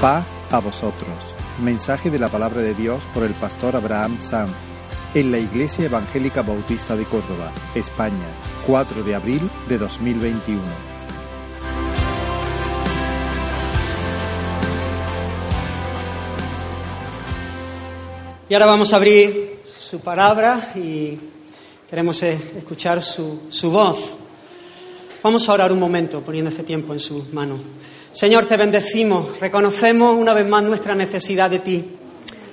Paz a vosotros. Mensaje de la palabra de Dios por el pastor Abraham Sanz en la Iglesia Evangélica Bautista de Córdoba, España, 4 de abril de 2021. Y ahora vamos a abrir su palabra y queremos eh, escuchar su, su voz. Vamos a orar un momento poniendo este tiempo en sus manos. Señor, te bendecimos, reconocemos una vez más nuestra necesidad de ti.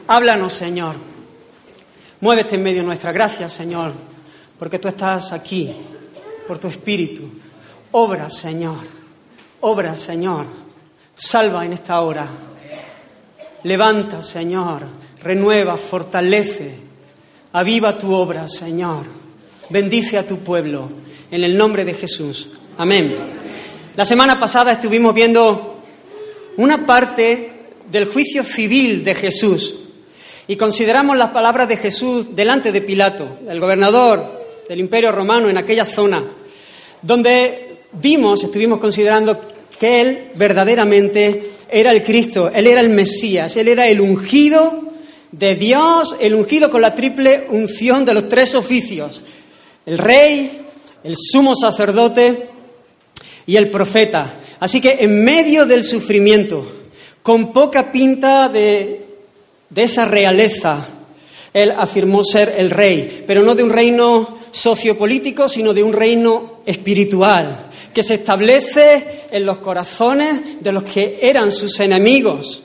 Háblanos, Señor. Muévete en medio nuestra gracia, Señor, porque tú estás aquí, por tu espíritu. Obra, Señor. Obra, Señor. Salva en esta hora. Levanta, Señor. Renueva, fortalece. Aviva tu obra, Señor. Bendice a tu pueblo. En el nombre de Jesús. Amén. La semana pasada estuvimos viendo una parte del juicio civil de Jesús. Y consideramos las palabras de Jesús delante de Pilato, el gobernador del imperio romano en aquella zona, donde vimos, estuvimos considerando que él verdaderamente era el Cristo, él era el Mesías, él era el ungido de Dios, el ungido con la triple unción de los tres oficios, el rey, el sumo sacerdote y el profeta. Así que en medio del sufrimiento, con poca pinta de, de esa realeza, él afirmó ser el rey, pero no de un reino sociopolítico, sino de un reino espiritual, que se establece en los corazones de los que eran sus enemigos.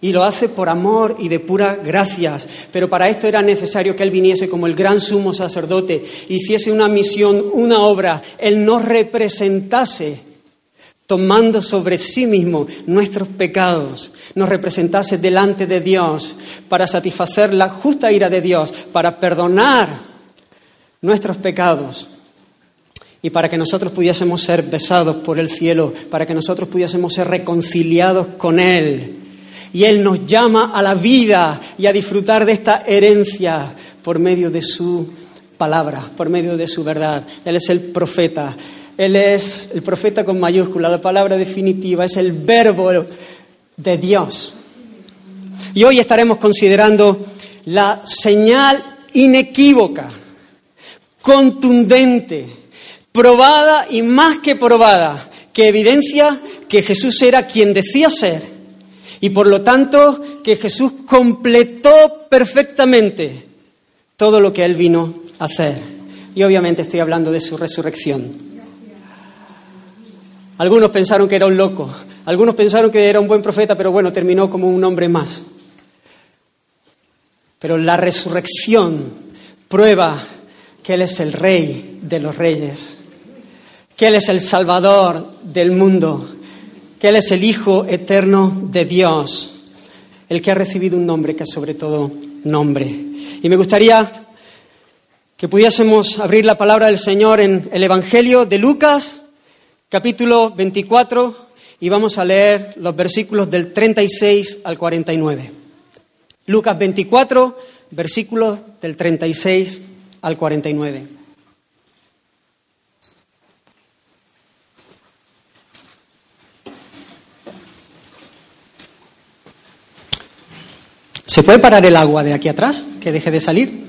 Y lo hace por amor y de pura gracias. Pero para esto era necesario que Él viniese como el gran sumo sacerdote, hiciese una misión, una obra, Él nos representase, tomando sobre sí mismo nuestros pecados, nos representase delante de Dios para satisfacer la justa ira de Dios, para perdonar nuestros pecados y para que nosotros pudiésemos ser besados por el cielo, para que nosotros pudiésemos ser reconciliados con Él y Él nos llama a la vida y a disfrutar de esta herencia por medio de su palabra, por medio de su verdad. Él es el profeta. Él es el profeta con mayúscula, la palabra definitiva, es el verbo de Dios. Y hoy estaremos considerando la señal inequívoca, contundente, probada y más que probada, que evidencia que Jesús era quien decía ser y por lo tanto que Jesús completó perfectamente todo lo que Él vino a hacer. Y obviamente estoy hablando de su resurrección. Algunos pensaron que era un loco, algunos pensaron que era un buen profeta, pero bueno, terminó como un hombre más. Pero la resurrección prueba que Él es el rey de los reyes, que Él es el salvador del mundo, que Él es el Hijo eterno de Dios, el que ha recibido un nombre que es sobre todo nombre. Y me gustaría que pudiésemos abrir la palabra del Señor en el Evangelio de Lucas, capítulo 24, y vamos a leer los versículos del 36 al 49. Lucas 24, versículos del 36 al 49. ¿Se puede parar el agua de aquí atrás? Que deje de salir.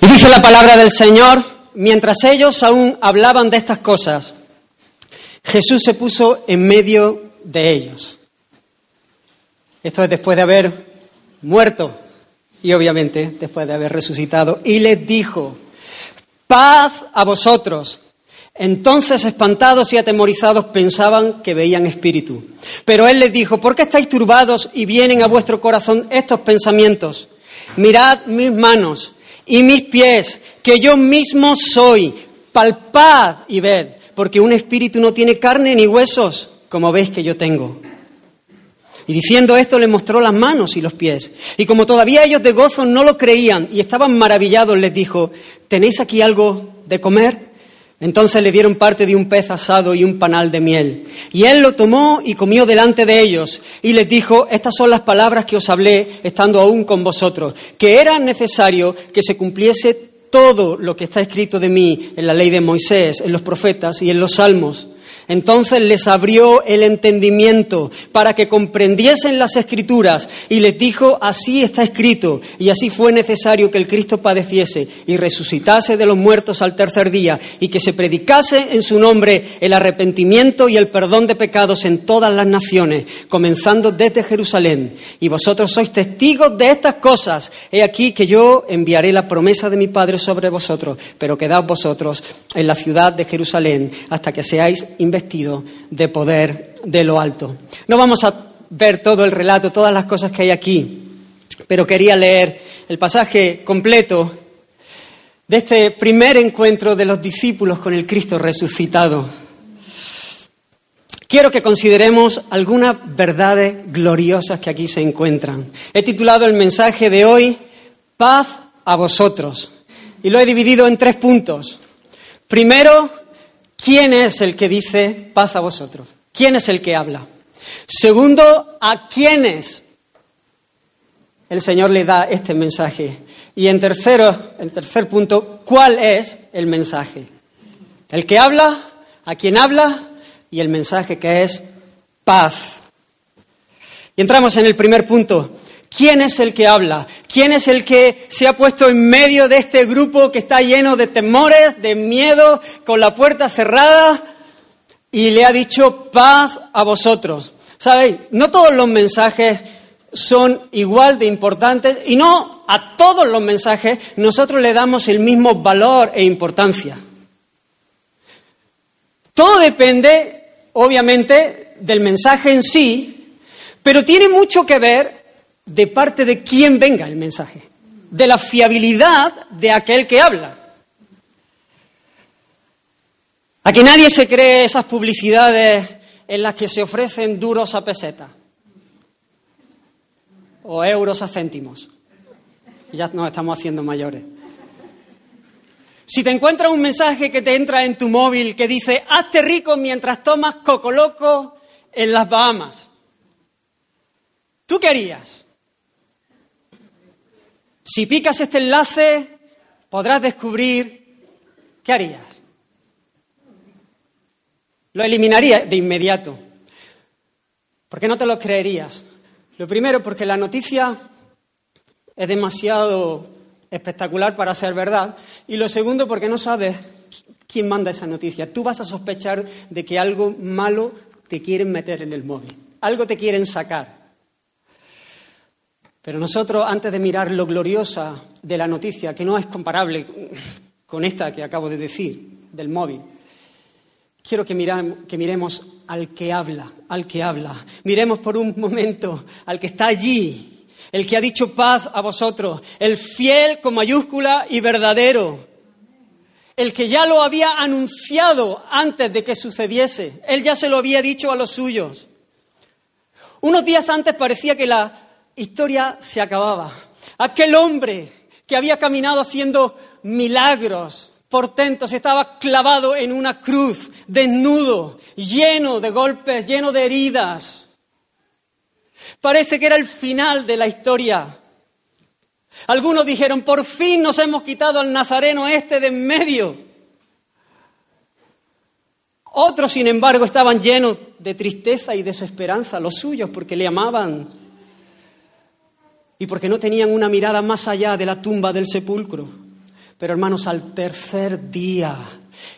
Y dice la palabra del Señor, mientras ellos aún hablaban de estas cosas, Jesús se puso en medio de ellos. Esto es después de haber muerto y obviamente después de haber resucitado. Y les dijo, paz a vosotros. Entonces, espantados y atemorizados, pensaban que veían espíritu. Pero él les dijo, ¿por qué estáis turbados y vienen a vuestro corazón estos pensamientos? Mirad mis manos y mis pies, que yo mismo soy. Palpad y ved, porque un espíritu no tiene carne ni huesos, como veis que yo tengo. Y diciendo esto le mostró las manos y los pies. Y como todavía ellos de gozo no lo creían y estaban maravillados, les dijo, ¿tenéis aquí algo de comer? Entonces le dieron parte de un pez asado y un panal de miel. Y él lo tomó y comió delante de ellos. Y les dijo, estas son las palabras que os hablé estando aún con vosotros, que era necesario que se cumpliese todo lo que está escrito de mí en la ley de Moisés, en los profetas y en los salmos. Entonces les abrió el entendimiento para que comprendiesen las escrituras y les dijo, así está escrito, y así fue necesario que el Cristo padeciese y resucitase de los muertos al tercer día y que se predicase en su nombre el arrepentimiento y el perdón de pecados en todas las naciones, comenzando desde Jerusalén. Y vosotros sois testigos de estas cosas. He aquí que yo enviaré la promesa de mi Padre sobre vosotros, pero quedad vosotros en la ciudad de Jerusalén hasta que seáis investigados de poder de lo alto. No vamos a ver todo el relato, todas las cosas que hay aquí, pero quería leer el pasaje completo de este primer encuentro de los discípulos con el Cristo resucitado. Quiero que consideremos algunas verdades gloriosas que aquí se encuentran. He titulado el mensaje de hoy Paz a vosotros y lo he dividido en tres puntos. Primero, ¿Quién es el que dice paz a vosotros? ¿Quién es el que habla? Segundo, ¿a quiénes el Señor le da este mensaje? Y en tercero, el tercer punto, ¿cuál es el mensaje? El que habla, a quién habla y el mensaje que es paz. Y entramos en el primer punto. ¿Quién es el que habla? ¿Quién es el que se ha puesto en medio de este grupo que está lleno de temores, de miedo, con la puerta cerrada y le ha dicho paz a vosotros? ¿Sabéis? No todos los mensajes son igual de importantes y no a todos los mensajes nosotros le damos el mismo valor e importancia. Todo depende, obviamente, del mensaje en sí, pero tiene mucho que ver de parte de quién venga el mensaje, de la fiabilidad de aquel que habla. Aquí nadie se cree esas publicidades en las que se ofrecen duros a peseta o euros a céntimos. Ya nos estamos haciendo mayores. Si te encuentras un mensaje que te entra en tu móvil que dice, hazte rico mientras tomas coco loco en las Bahamas, ¿tú qué harías? Si picas este enlace, podrás descubrir qué harías. Lo eliminaría de inmediato. ¿Por qué no te lo creerías? Lo primero, porque la noticia es demasiado espectacular para ser verdad. Y lo segundo, porque no sabes quién manda esa noticia. Tú vas a sospechar de que algo malo te quieren meter en el móvil. Algo te quieren sacar. Pero nosotros, antes de mirar lo gloriosa de la noticia, que no es comparable con esta que acabo de decir, del móvil, quiero que, que miremos al que habla, al que habla. Miremos por un momento al que está allí, el que ha dicho paz a vosotros, el fiel con mayúscula y verdadero, el que ya lo había anunciado antes de que sucediese, él ya se lo había dicho a los suyos. Unos días antes parecía que la historia se acababa. Aquel hombre que había caminado haciendo milagros, portentos, estaba clavado en una cruz, desnudo, lleno de golpes, lleno de heridas. Parece que era el final de la historia. Algunos dijeron, por fin nos hemos quitado al nazareno este de en medio. Otros, sin embargo, estaban llenos de tristeza y desesperanza, los suyos, porque le amaban y porque no tenían una mirada más allá de la tumba del sepulcro. Pero hermanos, al tercer día,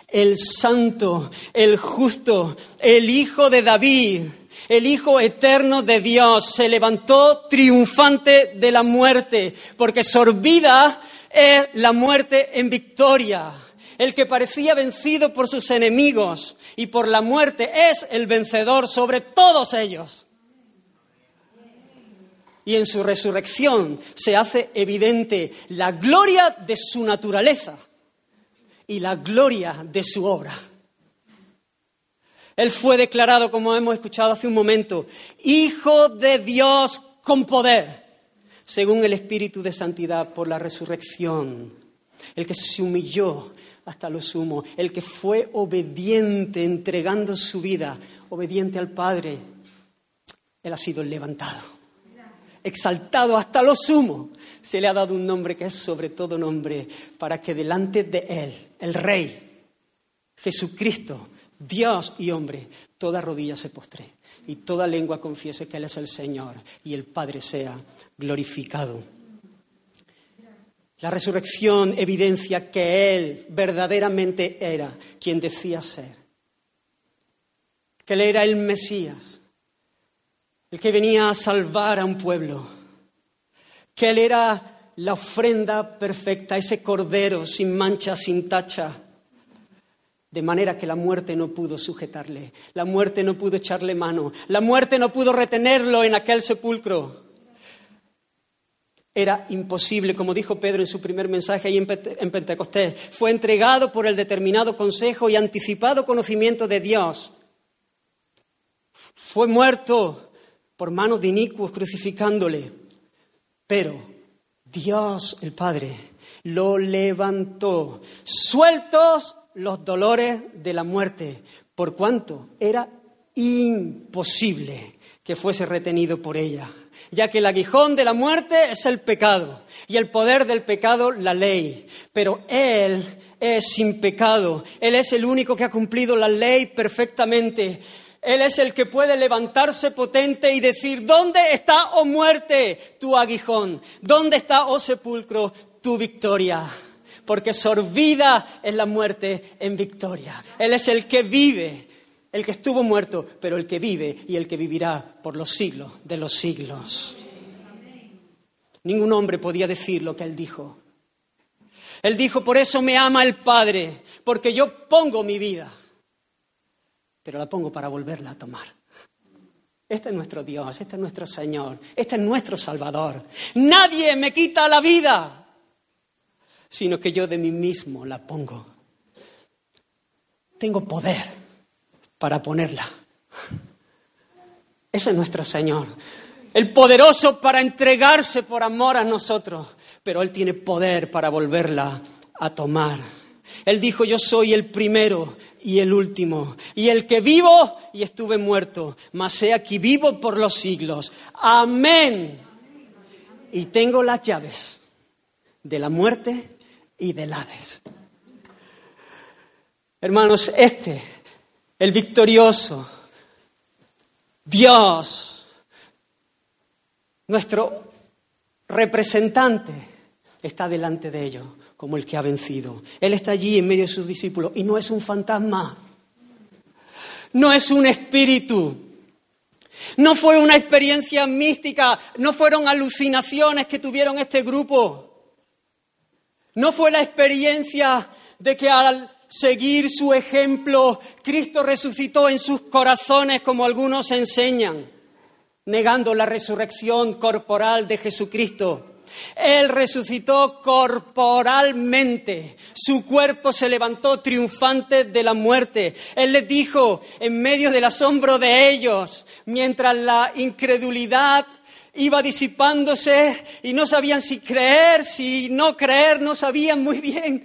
el santo, el justo, el hijo de David, el Hijo eterno de Dios, se levantó triunfante de la muerte, porque sorbida es la muerte en victoria. El que parecía vencido por sus enemigos y por la muerte es el vencedor sobre todos ellos y en su resurrección se hace evidente la gloria de su naturaleza y la gloria de su obra. Él fue declarado, como hemos escuchado hace un momento, Hijo de Dios con poder, según el Espíritu de Santidad por la resurrección. El que se humilló hasta lo sumo, el que fue obediente entregando su vida, obediente al Padre, Él ha sido levantado exaltado hasta lo sumo, se le ha dado un nombre que es sobre todo nombre, para que delante de Él, el Rey, Jesucristo, Dios y hombre, toda rodilla se postre y toda lengua confiese que Él es el Señor y el Padre sea glorificado. La resurrección evidencia que Él verdaderamente era quien decía ser, que Él era el Mesías, el que venía a salvar a un pueblo, que Él era la ofrenda perfecta, ese cordero sin mancha, sin tacha, de manera que la muerte no pudo sujetarle, la muerte no pudo echarle mano, la muerte no pudo retenerlo en aquel sepulcro. Era imposible, como dijo Pedro en su primer mensaje ahí en Pentecostés, fue entregado por el determinado consejo y anticipado conocimiento de Dios. Fue muerto por manos de inicuos crucificándole, pero Dios el Padre lo levantó, sueltos los dolores de la muerte, por cuanto era imposible que fuese retenido por ella, ya que el aguijón de la muerte es el pecado y el poder del pecado la ley. Pero Él es sin pecado, Él es el único que ha cumplido la ley perfectamente. Él es el que puede levantarse potente y decir, ¿dónde está, oh muerte, tu aguijón? ¿Dónde está, oh sepulcro, tu victoria? porque sorbida es la muerte en victoria. Él es el que vive, el que estuvo muerto, pero el que vive y el que vivirá por los siglos de los siglos. Ningún hombre podía decir lo que él dijo. Él dijo, por eso me ama el Padre, porque yo pongo mi vida, pero la pongo para volverla a tomar. Este es nuestro Dios, este es nuestro Señor, este es nuestro Salvador. Nadie me quita la vida sino que yo de mí mismo la pongo. Tengo poder para ponerla. Ese es nuestro Señor. El poderoso para entregarse por amor a nosotros, pero Él tiene poder para volverla a tomar. Él dijo, yo soy el primero y el último, y el que vivo y estuve muerto, mas sé aquí vivo por los siglos. Amén. Y tengo las llaves de la muerte y del Hades. Hermanos, este, el victorioso, Dios, nuestro representante, está delante de ellos como el que ha vencido. Él está allí en medio de sus discípulos y no es un fantasma, no es un espíritu, no fue una experiencia mística, no fueron alucinaciones que tuvieron este grupo. No fue la experiencia de que al seguir su ejemplo, Cristo resucitó en sus corazones como algunos enseñan, negando la resurrección corporal de Jesucristo. Él resucitó corporalmente, su cuerpo se levantó triunfante de la muerte. Él les dijo, en medio del asombro de ellos, mientras la incredulidad iba disipándose y no sabían si creer, si no creer, no sabían muy bien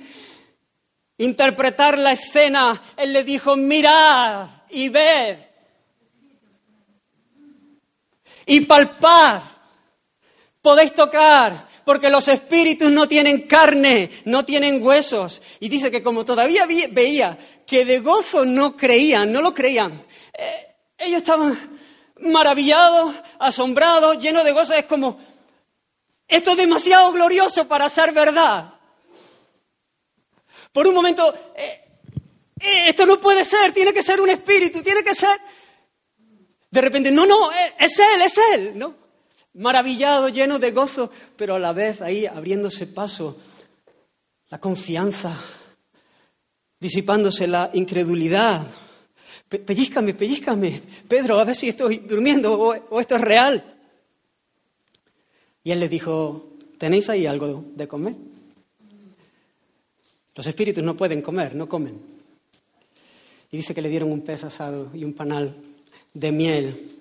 interpretar la escena. Él le dijo, mirad y ved y palpad, podéis tocar, porque los espíritus no tienen carne, no tienen huesos. Y dice que como todavía veía que de gozo no creían, no lo creían, eh, ellos estaban maravillado, asombrado, lleno de gozo. Es como, esto es demasiado glorioso para ser verdad. Por un momento, eh, eh, esto no puede ser, tiene que ser un espíritu, tiene que ser... De repente, no, no, es Él, es Él, ¿no? Maravillado, lleno de gozo, pero a la vez ahí abriéndose paso la confianza, disipándose la incredulidad, pellízcame, pellízcame, Pedro, a ver si estoy durmiendo o, esto es real. Y él le dijo, ¿tenéis ahí algo de comer? Los espíritus no pueden comer, no comen. Y dice que le dieron un pez asado y un panal de miel.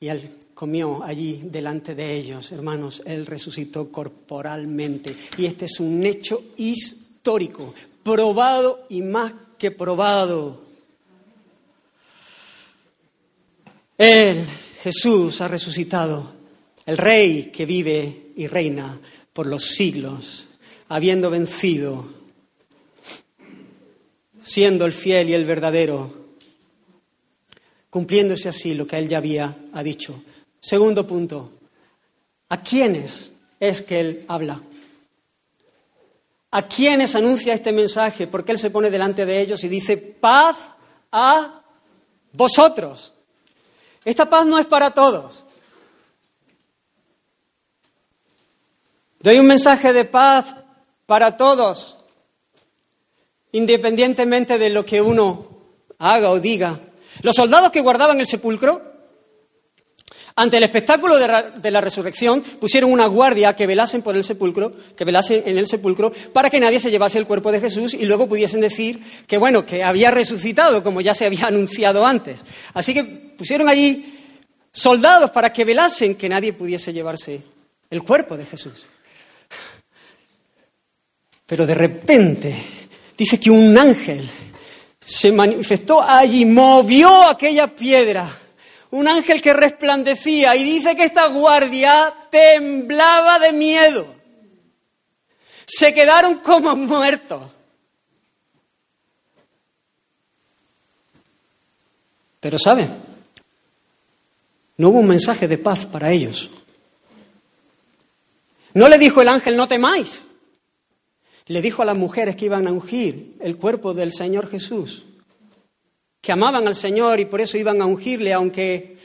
Y él comió allí delante de ellos, hermanos. Él resucitó corporalmente. Y este es un hecho histórico, probado y más probado. Él, Jesús ha resucitado, el Rey que vive y reina por los siglos, habiendo vencido, siendo el fiel y el verdadero, cumpliéndose así lo que él ya había ha dicho. Segundo punto, ¿a quiénes es que él habla? ¿A quiénes anuncia este mensaje? Porque él se pone delante de ellos y dice, paz a vosotros. Esta paz no es para todos. Doy un mensaje de paz para todos, independientemente de lo que uno haga o diga. Los soldados que guardaban el sepulcro, ante el espectáculo de, la resurrección, pusieron una guardia que velasen por el sepulcro, que velasen en el sepulcro, para que nadie se llevase el cuerpo de Jesús y luego pudiesen decir que bueno, que había resucitado, como ya se había anunciado antes. Así que pusieron allí soldados para que velasen que nadie pudiese llevarse el cuerpo de Jesús. Pero de repente dice que un ángel se manifestó allí, movió aquella piedra, un ángel que resplandecía y dice que esta guardia temblaba de miedo. Se quedaron como muertos. Pero ¿saben? No hubo un mensaje de paz para ellos. No le dijo el ángel, no temáis. Le dijo a las mujeres que iban a ungir el cuerpo del Señor Jesús, que amaban al Señor y por eso iban a ungirle, aunque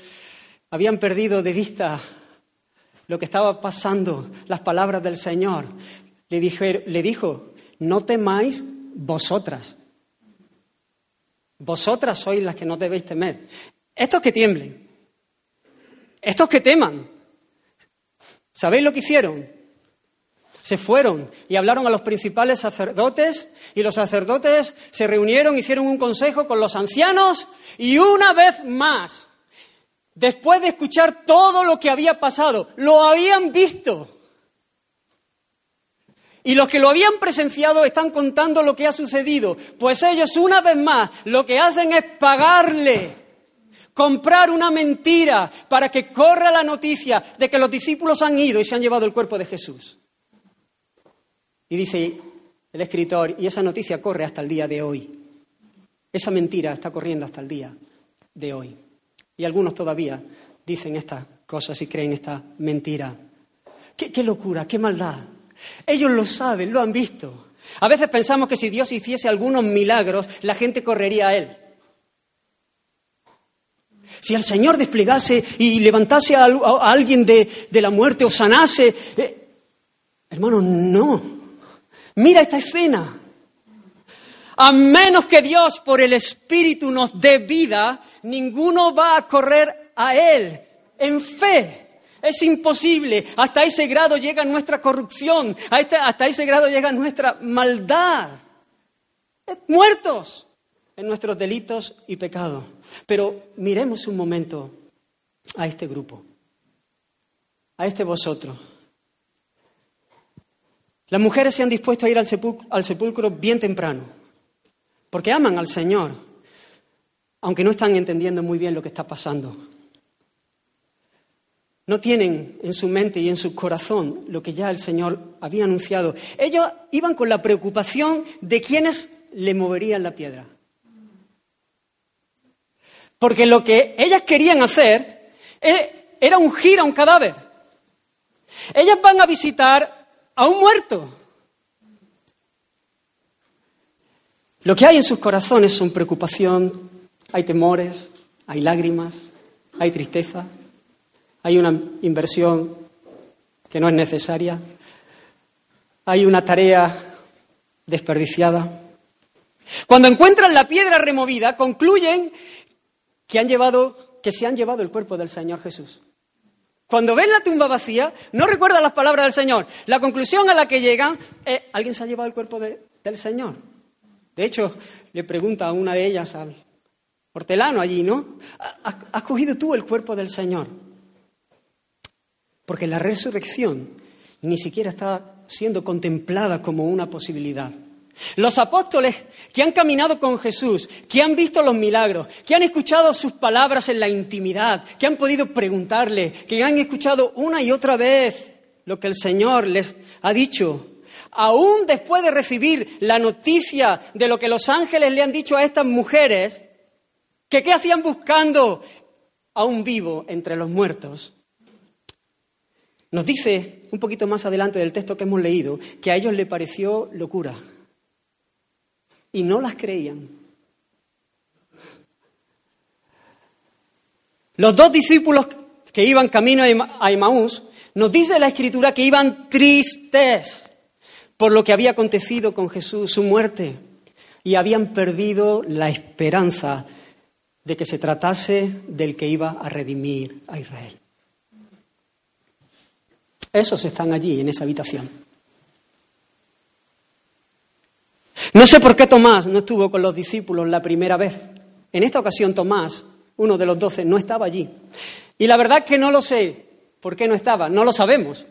habían perdido de vista lo que estaba pasando, las palabras del Señor. Le, dijo, no temáis vosotras. Vosotras sois las que no debéis temer. Estos que tiemblen, estos que teman, ¿sabéis lo que hicieron? Se fueron y hablaron a los principales sacerdotes y los sacerdotes se reunieron, hicieron un consejo con los ancianos y una vez más, después de escuchar todo lo que había pasado, lo habían visto. Y los que lo habían presenciado están contando lo que ha sucedido, pues ellos una vez más lo que hacen es pagarle comprar una mentira para que corra la noticia de que los discípulos han ido y se han llevado el cuerpo de Jesús. Y dice el escritor, y esa noticia corre hasta el día de hoy. Esa mentira está corriendo hasta el día de hoy. Y algunos todavía dicen estas cosas y creen esta mentira. ¿Qué, locura, qué maldad. Ellos lo saben, lo han visto. A veces pensamos que si Dios hiciese algunos milagros, la gente correría a Él. Si el Señor desplegase y levantase a, alguien de, la muerte o sanase, eh, hermano, no. Mira esta escena. A menos que Dios por el Espíritu nos dé vida, ninguno va a correr a Él en fe. Es imposible. Hasta ese grado llega nuestra corrupción. Hasta ese grado llega nuestra maldad. Muertos en nuestros delitos y pecados. Pero miremos un momento a este grupo, a este vosotros. Las mujeres se han dispuesto a ir al sepulcro, bien temprano, porque aman al Señor, aunque no están entendiendo muy bien lo que está pasando. No tienen en su mente y en su corazón lo que ya el Señor había anunciado. Ellos iban con la preocupación de quiénes le moverían la piedra. Porque lo que ellas querían hacer e, era ungir a un cadáver. Ellas van a visitar a un muerto. Lo que hay en sus corazones son preocupación, hay temores, hay lágrimas, hay tristeza, hay una inversión que no es necesaria, hay una tarea desperdiciada. Cuando encuentran la piedra removida, concluyen que han llevado, que se han llevado el cuerpo del Señor Jesús. Cuando ven la tumba vacía, no recuerdan las palabras del Señor. La conclusión a la que llegan es, ¿alguien se ha llevado el cuerpo del Señor? De hecho, le pregunta a una de ellas al hortelano allí, ¿no? ¿Has cogido tú el cuerpo del Señor? Porque la resurrección ni siquiera está siendo contemplada como una posibilidad. Los apóstoles que han caminado con Jesús, que han visto los milagros, que han escuchado sus palabras en la intimidad, que han podido preguntarle, que han escuchado una y otra vez lo que el Señor les ha dicho, aún después de recibir la noticia de lo que los ángeles le han dicho a estas mujeres, que qué hacían buscando a un vivo entre los muertos. Nos dice un poquito más adelante del texto que hemos leído que a ellos le pareció locura y no las creían. Los dos discípulos que iban camino a Emaús, nos dice la escritura que iban tristes por lo que había acontecido con Jesús, su muerte, y habían perdido la esperanza de que se tratase del que iba a redimir a Israel. Esos están allí, en esa habitación. No sé por qué Tomás no estuvo con los discípulos la primera vez. En esta ocasión Tomás, uno de los doce, no estaba allí. Y la verdad que no lo sé por qué no estaba, no lo sabemos.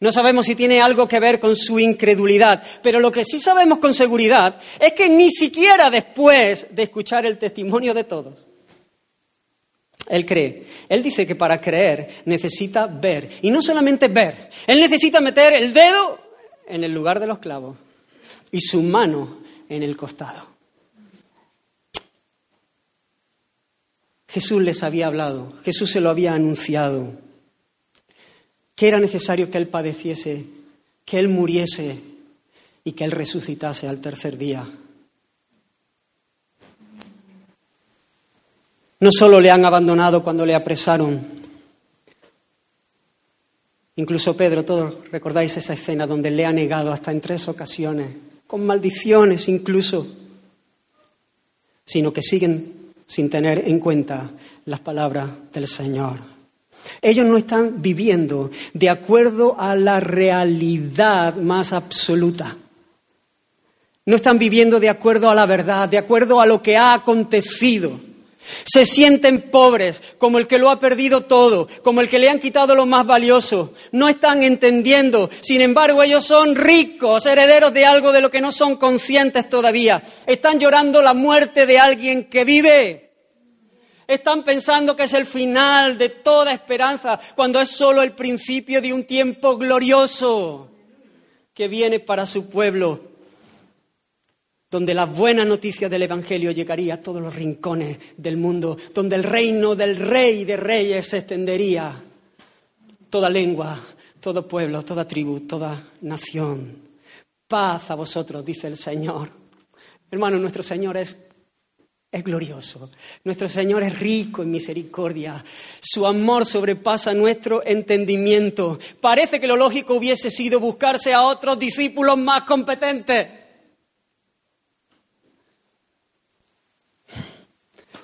No sabemos si tiene algo que ver con su incredulidad, pero lo que sí sabemos con seguridad es que ni siquiera después de escuchar el testimonio de todos, él cree. Él dice que para creer necesita ver. Y no solamente ver, él necesita meter el dedo en el lugar de los clavos y su mano en el costado. Jesús les había hablado, Jesús se lo había anunciado que era necesario que Él padeciese, que Él muriese y que Él resucitase al tercer día. No solo le han abandonado cuando le apresaron, incluso Pedro, todos recordáis esa escena donde le ha negado hasta en tres ocasiones, con maldiciones incluso, sino que siguen sin tener en cuenta las palabras del Señor. Ellos no están viviendo de acuerdo a la realidad más absoluta. No están viviendo de acuerdo a la verdad, de acuerdo a lo que ha acontecido. Se sienten pobres, como el que lo ha perdido todo, como el que le han quitado lo más valioso. No están entendiendo. Sin embargo, ellos son ricos, herederos de algo de lo que no son conscientes todavía. Están llorando la muerte de alguien que vive. Están pensando que es el final de toda esperanza, cuando es solo el principio de un tiempo glorioso que viene para su pueblo, donde la buena noticia del Evangelio llegaría a todos los rincones del mundo, donde el reino del Rey de Reyes se extendería. Toda lengua, todo pueblo, toda tribu, toda nación. Paz a vosotros, dice el Señor. Hermano, nuestro Señor es es glorioso. Nuestro Señor es rico en misericordia. Su amor sobrepasa nuestro entendimiento. Parece que lo lógico hubiese sido buscarse a otros discípulos más competentes.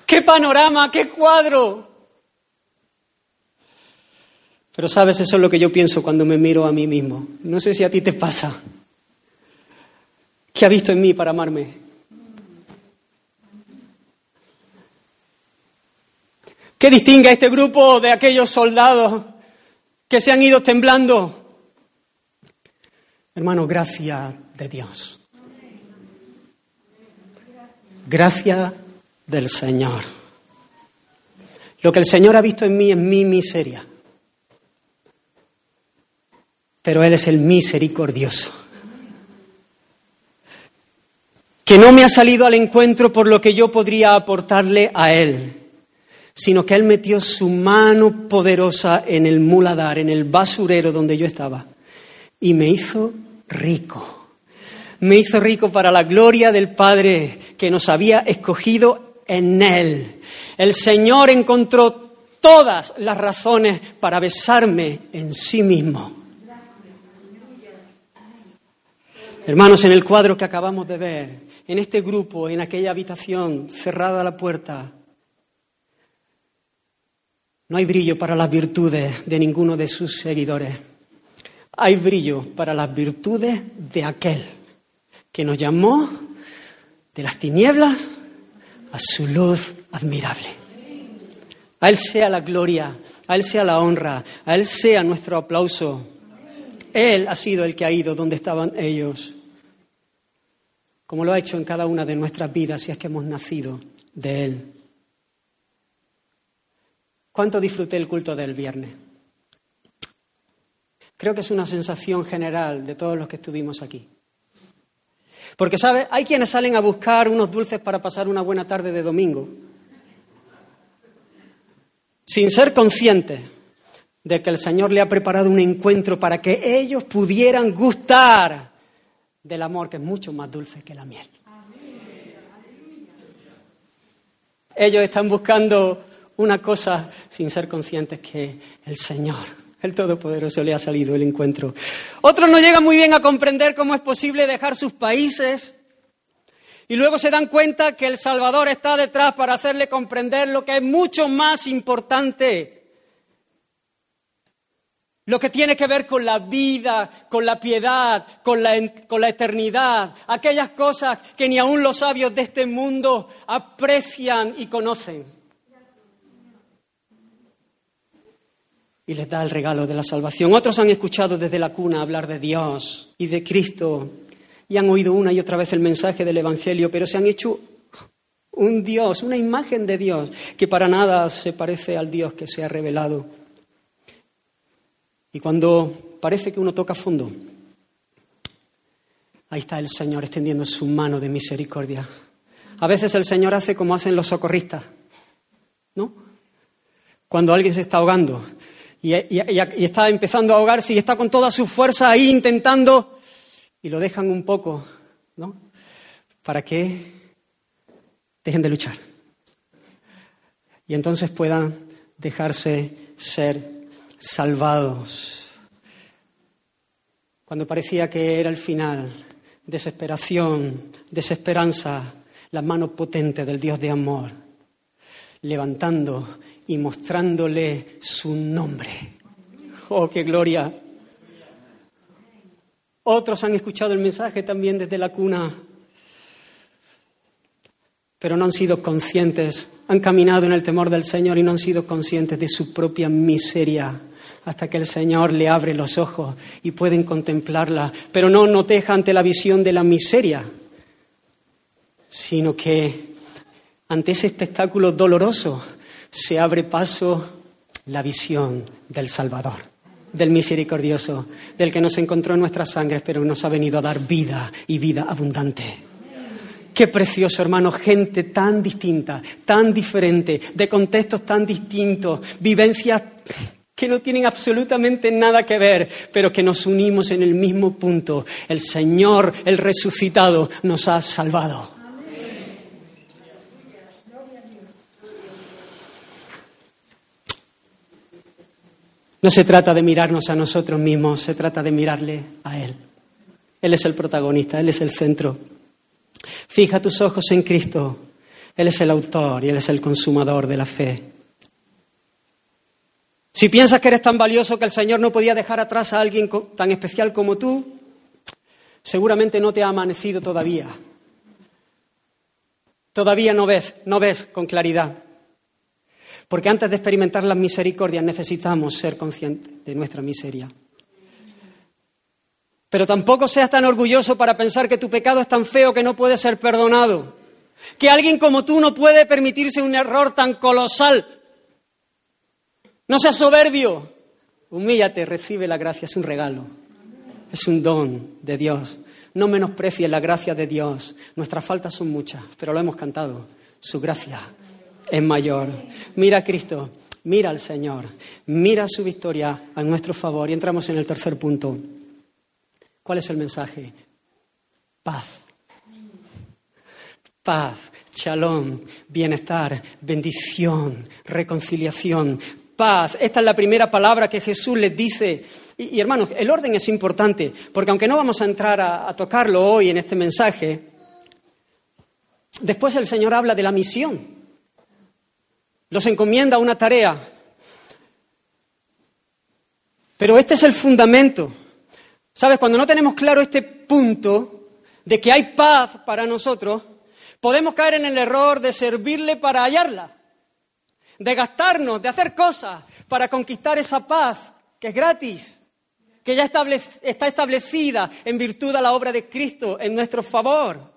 ¡Qué panorama! ¡Qué cuadro! Pero sabes, eso es lo que yo pienso cuando me miro a mí mismo. No sé si a ti te pasa. ¿Qué ha visto en mí para amarme? ¿Qué distingue a este grupo de aquellos soldados que se han ido temblando? Hermano, gracia de Dios. Gracia del Señor. Lo que el Señor ha visto en mí es mi miseria. Pero Él es el misericordioso. Que no me ha salido al encuentro por lo que yo podría aportarle a Él sino que Él metió su mano poderosa en el muladar, en el basurero donde yo estaba, y me hizo rico. Me hizo rico para la gloria del Padre que nos había escogido en Él. El Señor encontró todas las razones para besarme en sí mismo. Hermanos, en el cuadro que acabamos de ver, en este grupo, en aquella habitación, cerrada la puerta, no hay brillo para las virtudes de ninguno de sus seguidores. Hay brillo para las virtudes de aquel que nos llamó de las tinieblas a su luz admirable. A Él sea la gloria, a Él sea la honra, a Él sea nuestro aplauso. Él ha sido el que ha ido donde estaban ellos. como lo ha hecho en cada una de nuestras vidas si es que hemos nacido de Él. ¿Cuánto disfruté el culto del viernes? Creo que es una sensación general de todos los que estuvimos aquí. Porque, ¿sabes? Hay quienes salen a buscar unos dulces para pasar una buena tarde de domingo, sin ser conscientes de que el Señor le ha preparado un encuentro para que ellos pudieran gustar del amor que es mucho más dulce que la miel. Ellos están buscando una cosa sin ser conscientes que el Señor, el Todopoderoso, le ha salido el encuentro. Otros no llegan muy bien a comprender cómo es posible dejar sus países y luego se dan cuenta que el Salvador está detrás para hacerle comprender lo que es mucho más importante lo que tiene que ver con la vida, con la piedad, con la, con la, eternidad, aquellas cosas que ni aun los sabios de este mundo aprecian y conocen. Y les da el regalo de la salvación. Otros han escuchado desde la cuna hablar de Dios y de Cristo y han oído una y otra vez el mensaje del Evangelio, pero se han hecho un Dios, una imagen de Dios que para nada se parece al Dios que se ha revelado y cuando parece que uno toca fondo, ahí está el Señor extendiendo su mano de misericordia. A veces el Señor hace como hacen los socorristas, ¿no? Cuando alguien se está ahogando y, está empezando a ahogarse y está con toda su fuerza ahí intentando y lo dejan un poco, ¿no? Para que dejen de luchar y entonces puedan dejarse ser salvados. Cuando parecía que era el final, desesperación, desesperanza, la mano potente del Dios de amor, levantando y mostrándole su nombre. ¡Oh, qué gloria! Otros han escuchado el mensaje también desde la cuna, pero no han sido conscientes, han caminado en el temor del Señor y no han sido conscientes de su propia miseria hasta que el Señor le abre los ojos y pueden contemplarla, pero no nos deja ante la visión de la miseria, sino que ante ese espectáculo doloroso se abre paso la visión del Salvador, del misericordioso, del que nos encontró en nuestras sangres, pero nos ha venido a dar vida y vida abundante. Qué precioso, hermano, gente tan distinta, tan diferente, de contextos tan distintos, vivencias que no tienen absolutamente nada que ver, pero que nos unimos en el mismo punto. El Señor, el resucitado, nos ha salvado. No se trata de mirarnos a nosotros mismos, se trata de mirarle a Él. Él es el protagonista, Él es el centro. Fija tus ojos en Cristo. Él es el autor y Él es el consumador de la fe. Si piensas que eres tan valioso que el Señor no podía dejar atrás a alguien tan especial como tú, seguramente no te ha amanecido todavía. Todavía no ves, no ves con claridad. Porque antes de experimentar las misericordias necesitamos ser conscientes de nuestra miseria. Pero tampoco seas tan orgulloso para pensar que tu pecado es tan feo que no puede ser perdonado. Que alguien como tú no puede permitirse un error tan colosal no seas soberbio. Humíllate, recibe la gracia, es un regalo. Es un don de Dios. No menosprecies la gracia de Dios. Nuestras faltas son muchas, pero lo hemos cantado. Su gracia es mayor. Mira Cristo, mira al Señor, mira su victoria a nuestro favor. Y entramos en el tercer punto. ¿Cuál es el mensaje? Paz. Paz, shalom, bienestar, bendición, reconciliación, paz. Esta es la primera palabra que Jesús les dice. Y, hermanos, el orden es importante, porque aunque no vamos a entrar a, a tocarlo hoy en este mensaje, después el Señor habla de la misión. Los encomienda una tarea. Pero este es el fundamento. ¿Sabes? Cuando no tenemos claro este punto de que hay paz para nosotros, podemos caer en el error de servirle para hallarla de gastarnos, de hacer cosas para conquistar esa paz que es gratis, que ya está establecida en virtud de la obra de Cristo en nuestro favor.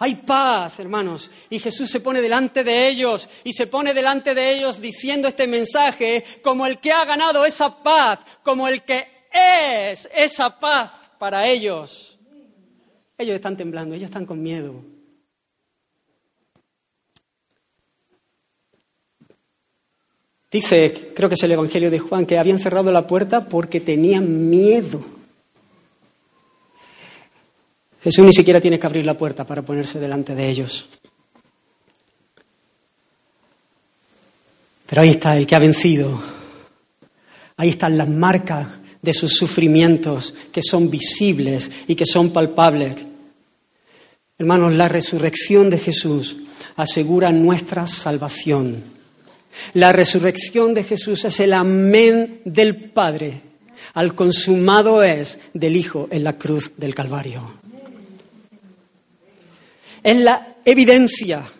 Hay paz, hermanos. Y Jesús se pone delante de ellos y se pone delante de ellos diciendo este mensaje como el que ha ganado esa paz, como el que es esa paz para ellos. Ellos están temblando, ellos están con miedo. Dice, creo que es el Evangelio de Juan, que habían cerrado la puerta porque tenían miedo. Jesús ni siquiera tiene que abrir la puerta para ponerse delante de ellos. Pero ahí está el que ha vencido. Ahí están las marcas de sus sufrimientos que son visibles y que son palpables. Hermanos, la resurrección de Jesús asegura nuestra salvación. La resurrección de Jesús es el amén del Padre al consumado es del Hijo en la cruz del Calvario es la evidencia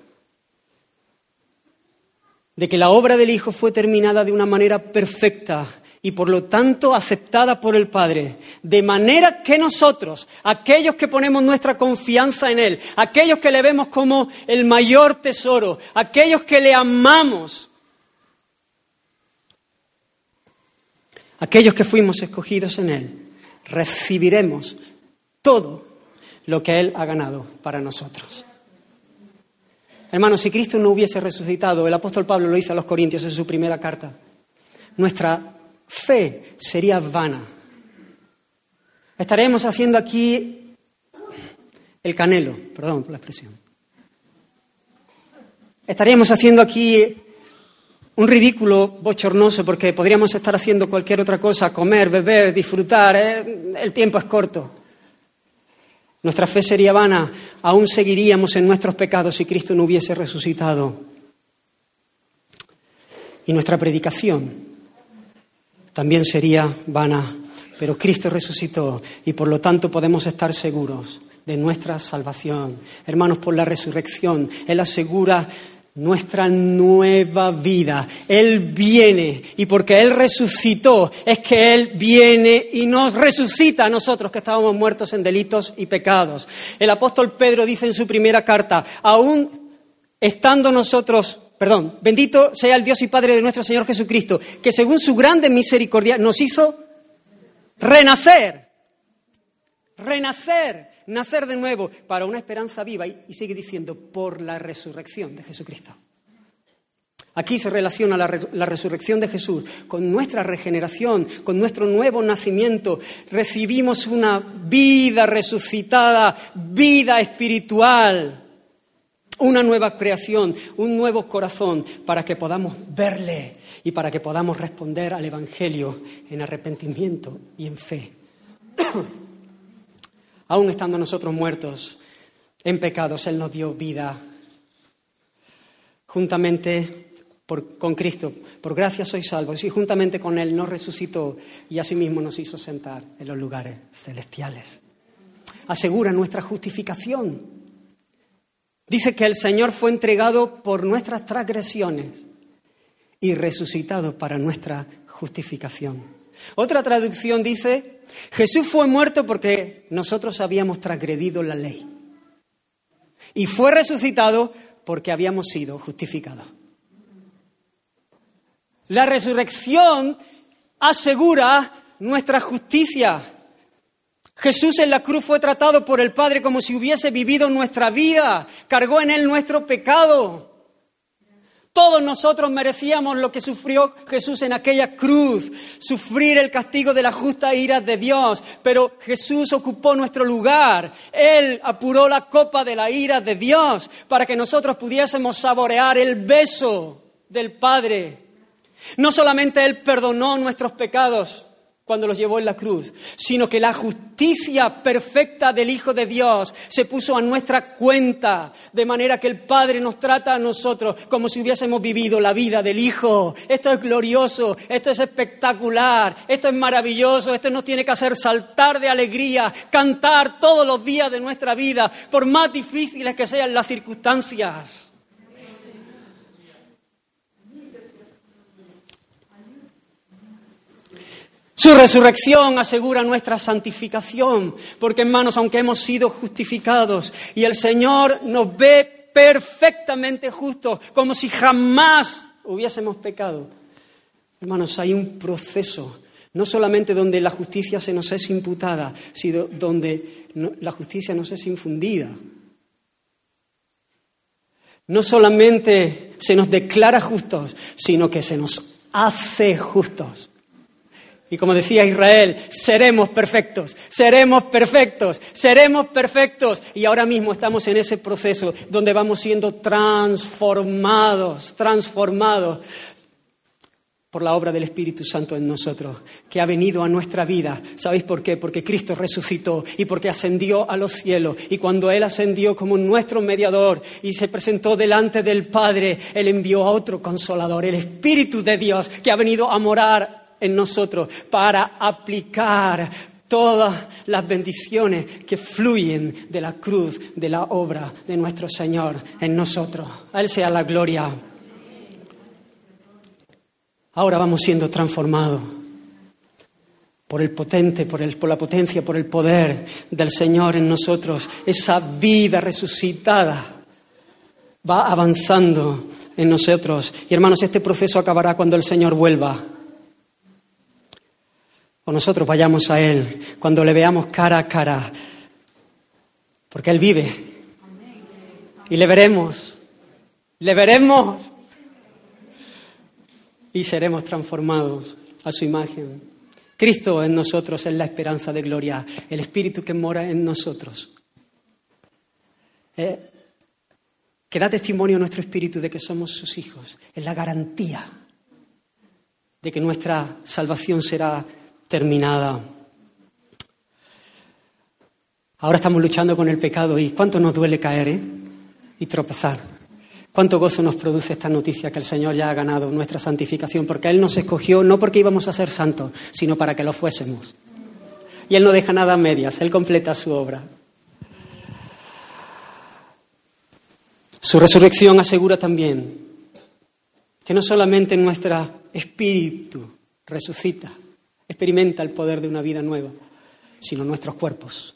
de que la obra del Hijo fue terminada de una manera perfecta y por lo tanto aceptada por el Padre, de manera que nosotros, aquellos que ponemos nuestra confianza en Él, aquellos que le vemos como el mayor tesoro, aquellos que le amamos, aquellos que fuimos escogidos en Él, recibiremos todo lo que Él ha ganado para nosotros. Hermanos, si Cristo no hubiese resucitado, el apóstol Pablo lo dice a los Corintios en su primera carta, nuestra fe sería vana. Estaremos haciendo aquí el canelo, perdón por la expresión. Estaríamos haciendo aquí un ridículo bochornoso porque podríamos estar haciendo cualquier otra cosa, comer, beber, disfrutar, ¿eh? el tiempo es corto. Nuestra fe sería vana, aún seguiríamos en nuestros pecados si Cristo no hubiese resucitado. Y nuestra predicación también sería vana, pero Cristo resucitó y por lo tanto podemos estar seguros de nuestra salvación. Hermanos, por la resurrección, Él asegura nuestra nueva vida. Él viene y porque Él resucitó es que Él viene y nos resucita a nosotros que estábamos muertos en delitos y pecados. El apóstol Pedro dice en su primera carta, aún estando nosotros, perdón, bendito sea el Dios y Padre de nuestro Señor Jesucristo, que según su grande misericordia nos hizo renacer, renacer nacer de nuevo para una esperanza viva y, sigue diciendo, por la resurrección de Jesucristo. Aquí se relaciona la, resurrección de Jesús con nuestra regeneración, con nuestro nuevo nacimiento. Recibimos una vida resucitada, vida espiritual, una nueva creación, un nuevo corazón para que podamos verle y para que podamos responder al Evangelio en arrepentimiento y en fe. aún estando nosotros muertos en pecados, Él nos dio vida juntamente con Cristo. Por gracia sois salvos y juntamente con Él nos resucitó y asimismo nos hizo sentar en los lugares celestiales. Asegura nuestra justificación. Dice que el Señor fue entregado por nuestras transgresiones y resucitado para nuestra justificación. Otra traducción dice, Jesús fue muerto porque nosotros habíamos transgredido la ley. Y fue resucitado porque habíamos sido justificados. La resurrección asegura nuestra justicia. Jesús en la cruz fue tratado por el Padre como si hubiese vivido nuestra vida, cargó en él nuestro pecado. Todos nosotros merecíamos lo que sufrió Jesús en aquella cruz, sufrir el castigo de la justa ira de Dios, pero Jesús ocupó nuestro lugar. Él apuró la copa de la ira de Dios para que nosotros pudiésemos saborear el beso del Padre. No solamente Él perdonó nuestros pecados, cuando los llevó en la cruz, sino que la justicia perfecta del Hijo de Dios se puso a nuestra cuenta, de manera que el Padre nos trata a nosotros como si hubiésemos vivido la vida del Hijo. Esto es glorioso, esto es espectacular, esto es maravilloso, esto nos tiene que hacer saltar de alegría, cantar todos los días de nuestra vida, por más difíciles que sean las circunstancias. Su resurrección asegura nuestra santificación, porque hermanos, aunque hemos sido justificados y el Señor nos ve perfectamente justos, como si jamás hubiésemos pecado, hermanos, hay un proceso, no solamente donde la justicia se nos es imputada, sino donde la justicia nos es infundida. No solamente se nos declara justos, sino que se nos hace justos. Y como decía Israel, seremos perfectos, seremos perfectos, seremos perfectos. Y ahora mismo estamos en ese proceso donde vamos siendo transformados, transformados por la obra del Espíritu Santo en nosotros, que ha venido a nuestra vida. ¿Sabéis por qué? Porque Cristo resucitó y porque ascendió a los cielos. Y cuando Él ascendió como nuestro mediador y se presentó delante del Padre, Él envió a otro consolador, el Espíritu de Dios, que ha venido a morar en nosotros para aplicar todas las bendiciones que fluyen de la cruz, de la obra de nuestro Señor en nosotros. A Él sea la gloria. Ahora vamos siendo transformados por el potente, por, el, por la potencia, por el poder del Señor en nosotros. Esa vida resucitada va avanzando en nosotros. Y hermanos, este proceso acabará cuando el Señor vuelva o nosotros vayamos a Él cuando le veamos cara a cara, porque Él vive. Y le veremos, le veremos y seremos transformados a su imagen. Cristo en nosotros es la esperanza de gloria, el Espíritu que mora en nosotros. Eh, que da testimonio a nuestro espíritu de que somos sus hijos, es la garantía de que nuestra salvación será terminada. Ahora estamos luchando con el pecado y cuánto nos duele caer ¿eh? y tropezar. Cuánto gozo nos produce esta noticia que el Señor ya ha ganado nuestra santificación, porque Él nos escogió no porque íbamos a ser santos, sino para que lo fuésemos. Y Él no deja nada a medias, Él completa su obra. Su resurrección asegura también que no solamente nuestro espíritu resucita, experimenta el poder de una vida nueva, sino nuestros cuerpos.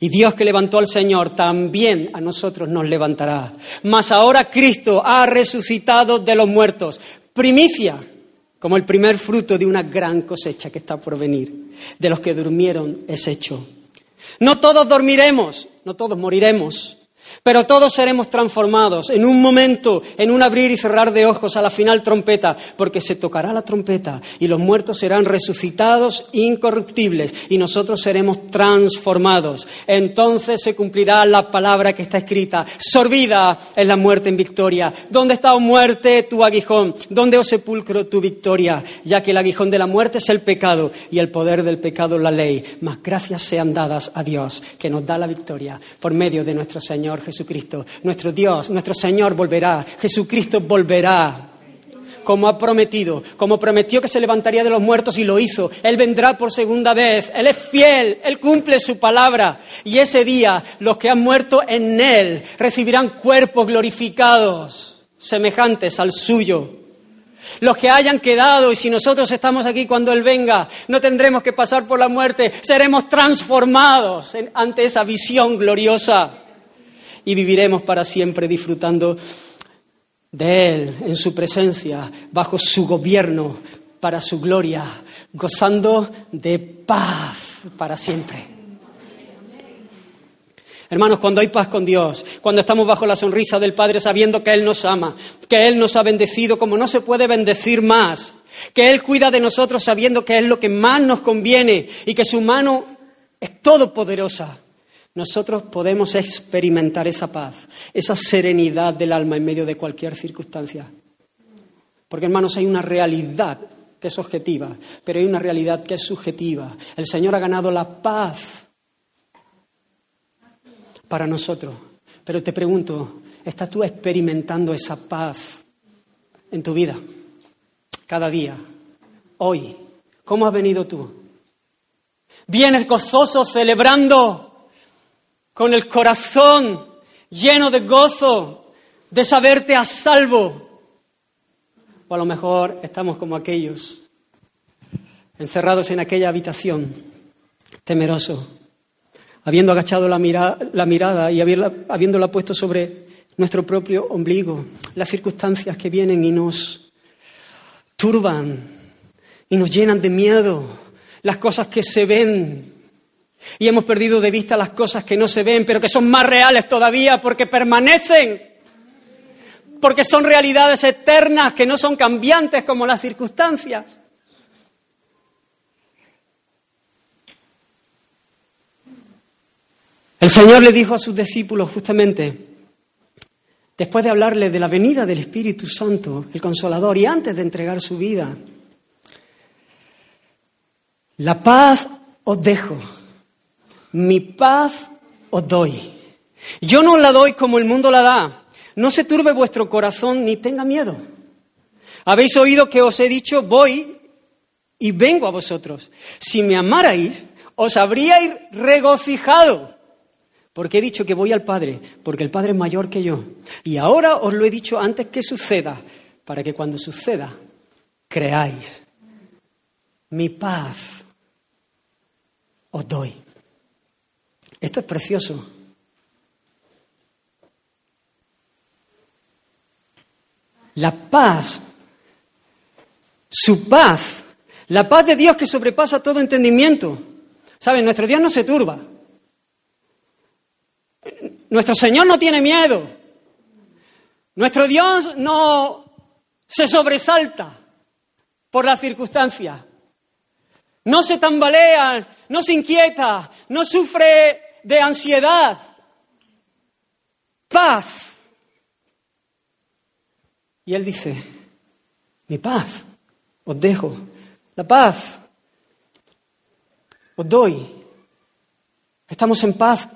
Y Dios que levantó al Señor también a nosotros nos levantará. Mas ahora Cristo ha resucitado de los muertos, primicia, como el primer fruto de una gran cosecha que está por venir. De los que durmieron es hecho. No todos dormiremos, no todos moriremos, pero todos seremos transformados en un momento, en un abrir y cerrar de ojos a la final trompeta, porque se tocará la trompeta y los muertos serán resucitados incorruptibles y nosotros seremos transformados. Entonces se cumplirá la palabra que está escrita, sorbida es la muerte en victoria. ¿Dónde está, oh muerte, tu aguijón? ¿Dónde, oh sepulcro, tu victoria? Ya que el aguijón de la muerte es el pecado y el poder del pecado la ley. Mas gracias sean dadas a Dios, que nos da la victoria por medio de nuestro Señor Jesucristo. Nuestro Dios, nuestro Señor volverá. Jesucristo volverá como ha prometido, como prometió que se levantaría de los muertos y lo hizo. Él vendrá por segunda vez. Él es fiel, Él cumple su palabra. Y ese día los que han muerto en Él recibirán cuerpos glorificados, semejantes al suyo. Los que hayan quedado, y si nosotros estamos aquí cuando Él venga, no tendremos que pasar por la muerte, seremos transformados ante esa visión gloriosa y viviremos para siempre disfrutando de Él, en su presencia, bajo su gobierno, para su gloria, gozando de paz para siempre. Hermanos, cuando hay paz con Dios, cuando estamos bajo la sonrisa del Padre sabiendo que Él nos ama, que Él nos ha bendecido como no se puede bendecir más, que Él cuida de nosotros sabiendo que es lo que más nos conviene y que su mano es todopoderosa, nosotros podemos experimentar esa paz, esa serenidad del alma en medio de cualquier circunstancia. Porque, hermanos, hay una realidad que es objetiva, pero hay una realidad que es subjetiva. El Señor ha ganado la paz para nosotros. Pero te pregunto, ¿estás tú experimentando esa paz en tu vida? Cada día, hoy. ¿Cómo has venido tú? ¿Vienes gozoso celebrando con el corazón lleno de gozo de saberte a salvo. O a lo mejor estamos como aquellos encerrados en aquella habitación, temeroso, habiendo agachado la, mirada y habiéndola puesto sobre nuestro propio ombligo, las circunstancias que vienen y nos turban y nos llenan de miedo, las cosas que se ven y hemos perdido de vista las cosas que no se ven, pero que son más reales todavía porque permanecen, porque son realidades eternas que no son cambiantes como las circunstancias. El Señor le dijo a sus discípulos justamente, después de hablarle de la venida del Espíritu Santo, el Consolador, y antes de entregar su vida, la paz os dejo, mi paz os doy. Yo no la doy como el mundo la da. No se turbe vuestro corazón ni tenga miedo. Habéis oído que os he dicho, voy y vengo a vosotros. Si me amarais, os habríais regocijado porque he dicho que voy al Padre, porque el Padre es mayor que yo. Y ahora os lo he dicho antes que suceda, para que cuando suceda, creáis. Mi paz os doy. Esto es precioso. La paz, su paz, la paz de Dios que sobrepasa todo entendimiento. ¿Saben? Nuestro Dios no se turba. Nuestro Señor no tiene miedo. Nuestro Dios no se sobresalta por las circunstancias. No se tambalea, no se inquieta, no sufre de ansiedad. Paz. Y Él dice, mi paz os dejo, la paz os doy. Estamos en paz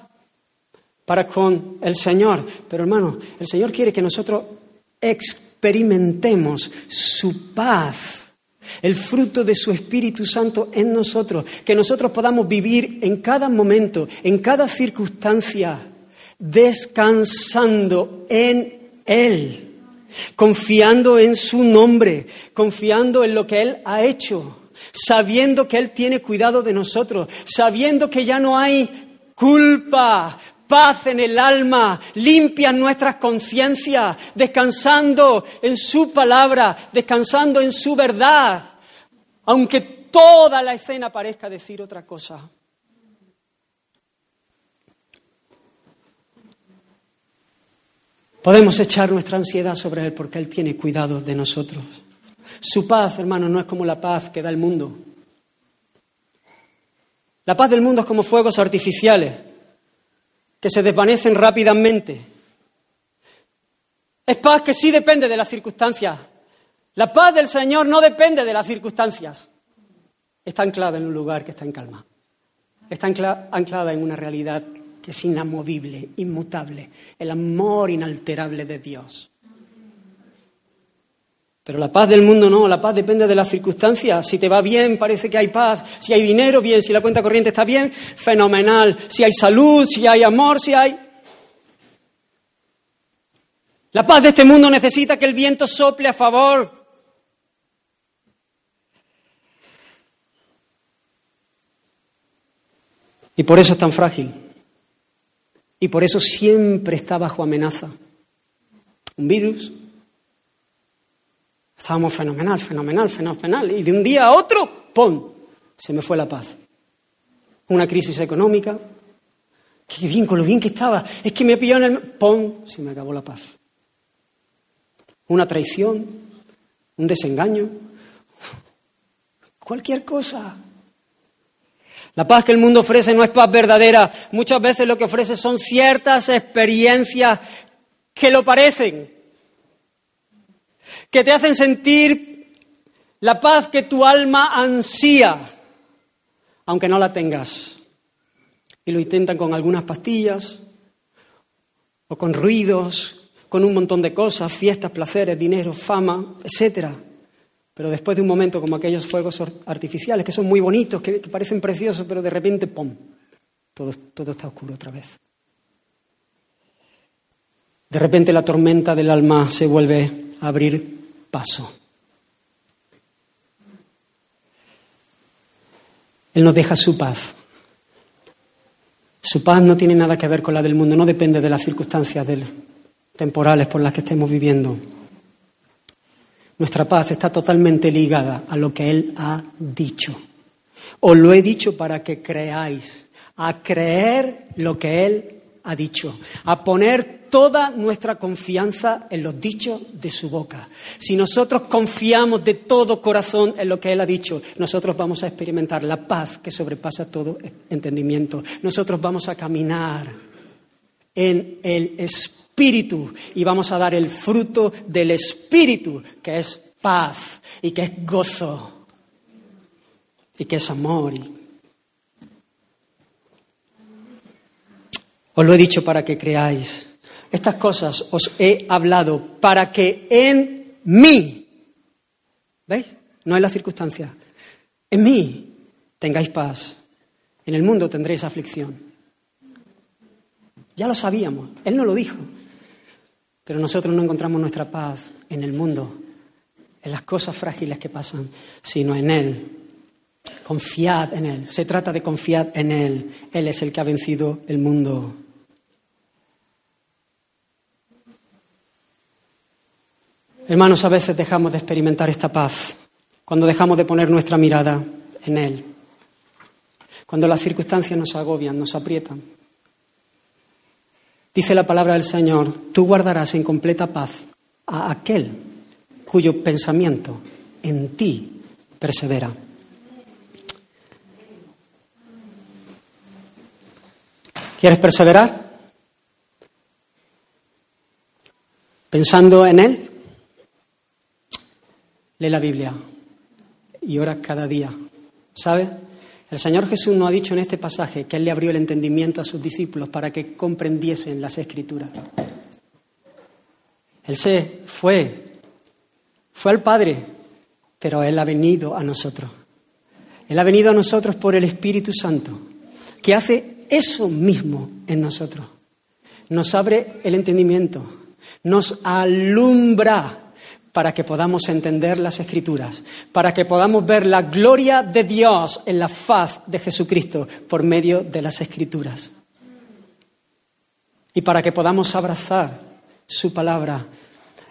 para con el Señor. Pero hermano, el Señor quiere que nosotros experimentemos su paz, el fruto de su Espíritu Santo en nosotros, que nosotros podamos vivir en cada momento, en cada circunstancia, descansando en Él, confiando en su nombre, confiando en lo que Él ha hecho, sabiendo que Él tiene cuidado de nosotros, sabiendo que ya no hay culpa, paz en el alma, limpian nuestras conciencias, descansando en su palabra, descansando en su verdad, aunque toda la escena parezca decir otra cosa. Podemos echar nuestra ansiedad sobre Él porque Él tiene cuidado de nosotros. Su paz, hermano, no es como la paz que da el mundo. La paz del mundo es como fuegos artificiales que se desvanecen rápidamente. Es paz que sí depende de las circunstancias. La paz del Señor no depende de las circunstancias. Está anclada en un lugar que está en calma. Está anclada en una realidad que es inamovible, inmutable, el amor inalterable de Dios. Pero la paz del mundo no, la paz depende de las circunstancias. Si te va bien, parece que hay paz. Si hay dinero, bien. Si la cuenta corriente está bien, fenomenal. Si hay salud, si hay amor, si hay... La paz de este mundo necesita que el viento sople a favor. Y por eso es tan frágil. Y por eso siempre está bajo amenaza. Un virus, Estábamos fenomenal, fenomenal, fenomenal. Y de un día a otro, ¡pum! Se me fue la paz. Una crisis económica. Qué bien, con lo bien que estaba. Es que me pilló en el... ¡Pum! Se me acabó la paz. Una traición, un desengaño, cualquier cosa. La paz que el mundo ofrece no es paz verdadera. Muchas veces lo que ofrece son ciertas experiencias que lo parecen, que te hacen sentir la paz que tu alma ansía, aunque no la tengas. Y lo intentan con algunas pastillas, o con ruidos, con un montón de cosas, fiestas, placeres, dinero, fama, etc. Pero después de un momento como aquellos fuegos artificiales, que son muy bonitos, que, parecen preciosos, pero de repente, ¡pum!, todo, todo está oscuro otra vez. De repente la tormenta del alma se vuelve a abrir paso. Él nos deja su paz. Su paz no tiene nada que ver con la del mundo, no depende de las circunstancias temporales por las que estemos viviendo. Nuestra paz está totalmente ligada a lo que Él ha dicho. Os lo he dicho para que creáis, a creer lo que Él ha dicho, a poner toda nuestra confianza en los dichos de su boca. Si nosotros confiamos de todo corazón en lo que Él ha dicho, nosotros vamos a experimentar la paz que sobrepasa todo entendimiento. Nosotros vamos a caminar en el Espíritu y vamos a dar el fruto del Espíritu, que es paz y que es gozo y que es amor Os lo he dicho para que creáis. Estas cosas os he hablado para que en mí, ¿veis? No en la circunstancia, en mí tengáis paz. En el mundo tendréis aflicción. Ya lo sabíamos, Él no lo dijo. Pero nosotros no encontramos nuestra paz en el mundo, en las cosas frágiles que pasan, sino en Él. Confiad en Él. Se trata de confiar en Él. Él es el que ha vencido el mundo. Hermanos, a veces dejamos de experimentar esta paz cuando dejamos de poner nuestra mirada en Él, cuando las circunstancias nos agobian, nos aprietan. Dice la palabra del Señor, tú guardarás en completa paz a aquel cuyo pensamiento en ti persevera. ¿Quieres perseverar? Pensando en Él, lee la Biblia y ora cada día. ¿Sabe? El Señor Jesús nos ha dicho en este pasaje que Él le abrió el entendimiento a sus discípulos para que comprendiesen las escrituras. Él se fue, fue al Padre, pero Él ha venido a nosotros. Él ha venido a nosotros por el Espíritu Santo, que hace eso mismo en nosotros. Nos abre el entendimiento, nos alumbra para que podamos entender las escrituras, para que podamos ver la gloria de Dios en la faz de Jesucristo por medio de las escrituras. Y para que podamos abrazar su palabra,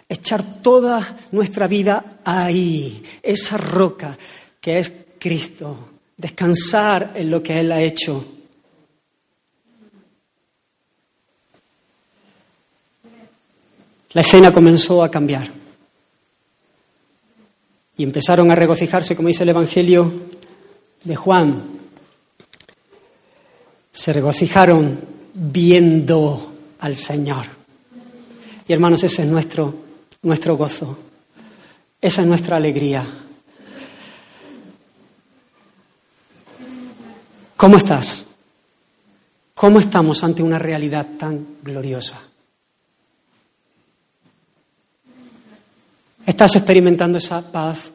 echar toda nuestra vida ahí, esa roca que es Cristo, descansar en lo que Él ha hecho. La escena comenzó a cambiar y empezaron a regocijarse, como dice el Evangelio de Juan. Se regocijaron viendo al Señor. Y hermanos, ese es nuestro, nuestro gozo. Esa es nuestra alegría. ¿Cómo estás? ¿Cómo estamos ante una realidad tan gloriosa? Estás experimentando esa paz,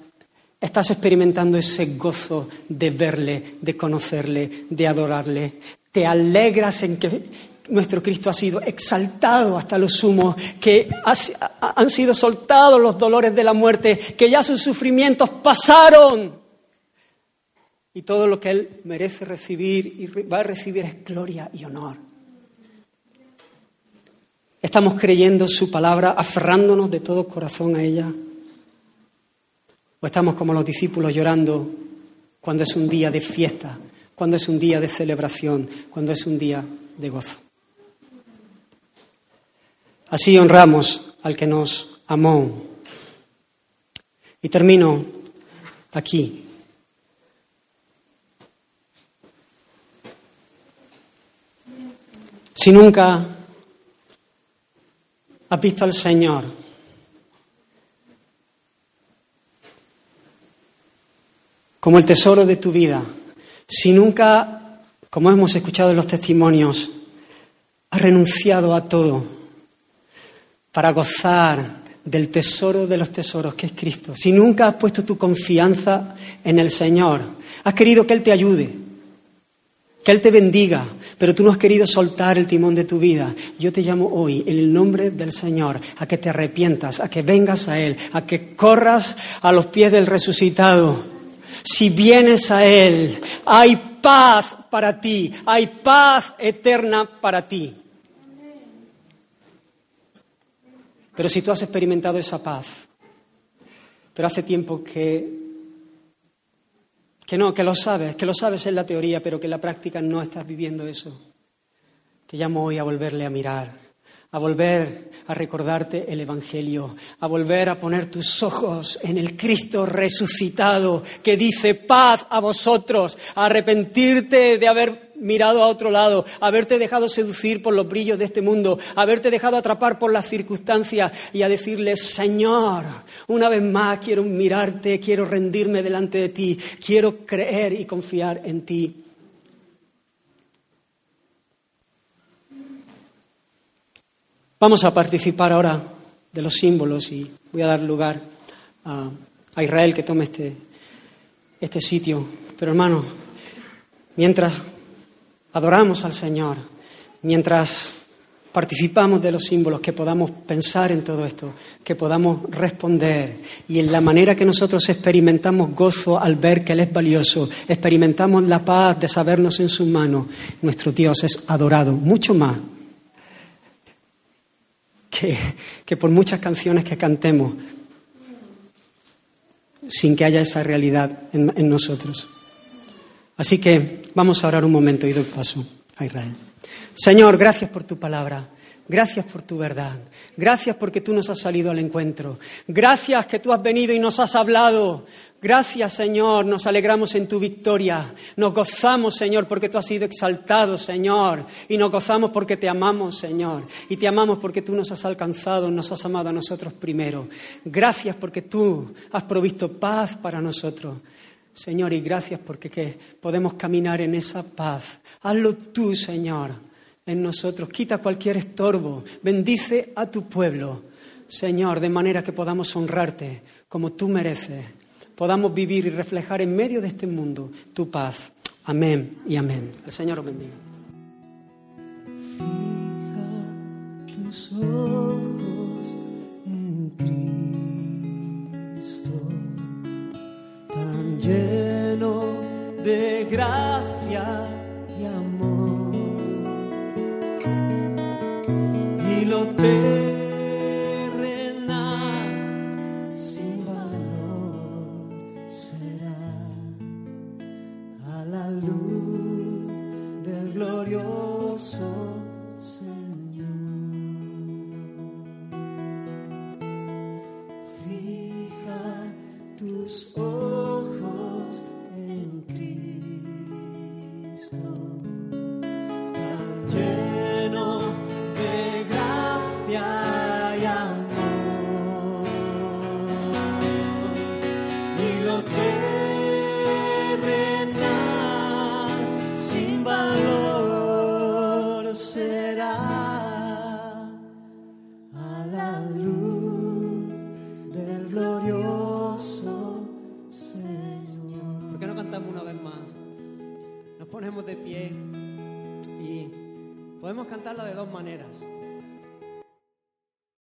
estás experimentando ese gozo de verle, de conocerle, de adorarle. Te alegras en que nuestro Cristo ha sido exaltado hasta lo sumo, que han sido soltados los dolores de la muerte, que ya sus sufrimientos pasaron. Y todo lo que Él merece recibir y va a recibir es gloria y honor. Estamos creyendo su palabra, aferrándonos de todo corazón a ella. O estamos como los discípulos llorando cuando es un día de fiesta, cuando es un día de celebración, cuando es un día de gozo. Así honramos al que nos amó. Y termino aquí. Si nunca has visto al Señor. Como el tesoro de tu vida. Si nunca, como hemos escuchado en los testimonios, has renunciado a todo para gozar del tesoro de los tesoros que es Cristo. Si nunca has puesto tu confianza en el Señor, has querido que Él te ayude, que Él te bendiga, pero tú no has querido soltar el timón de tu vida. Yo te llamo hoy, en el nombre del Señor, a que te arrepientas, a que vengas a Él, a que corras a los pies del resucitado, si vienes a Él, hay paz para ti, hay paz eterna para ti. Pero si tú has experimentado esa paz, pero hace tiempo que, que no, que lo sabes, que lo sabes en la teoría, pero que en la práctica no estás viviendo eso, te llamo hoy a volverle a mirar a volver a recordarte el Evangelio, a volver a poner tus ojos en el Cristo resucitado que dice paz a vosotros, a arrepentirte de haber mirado a otro lado, haberte dejado seducir por los brillos de este mundo, haberte dejado atrapar por las circunstancias y a decirle, Señor, una vez más quiero mirarte, quiero rendirme delante de ti, quiero creer y confiar en ti. Vamos a participar ahora de los símbolos y voy a dar lugar a, Israel que tome este, este sitio. Pero hermano, mientras adoramos al Señor, mientras participamos de los símbolos, que podamos pensar en todo esto, que podamos responder y en la manera que nosotros experimentamos gozo al ver que Él es valioso, experimentamos la paz de sabernos en sus manos, nuestro Dios es adorado mucho más que, por muchas canciones que cantemos, sin que haya esa realidad en, en, nosotros. Así que vamos a orar un momento y doy paso a Israel. Señor, gracias por tu palabra. Gracias por tu verdad. Gracias porque tú nos has salido al encuentro. Gracias que tú has venido y nos has hablado. Gracias, Señor. Nos alegramos en tu victoria. Nos gozamos, Señor, porque tú has sido exaltado, Señor. Y nos gozamos porque te amamos, Señor. Y te amamos porque tú nos has alcanzado, nos has amado a nosotros primero. Gracias porque tú has provisto paz para nosotros. Señor, y gracias porque podemos caminar en esa paz. Hazlo tú, Señor en nosotros. Quita cualquier estorbo. Bendice a tu pueblo, Señor, de manera que podamos honrarte como tú mereces. Podamos vivir y reflejar en medio de este mundo tu paz. Amén y amén. El Señor os bendiga. Fija tus ojos en lleno de gracia y amor. lo terrenal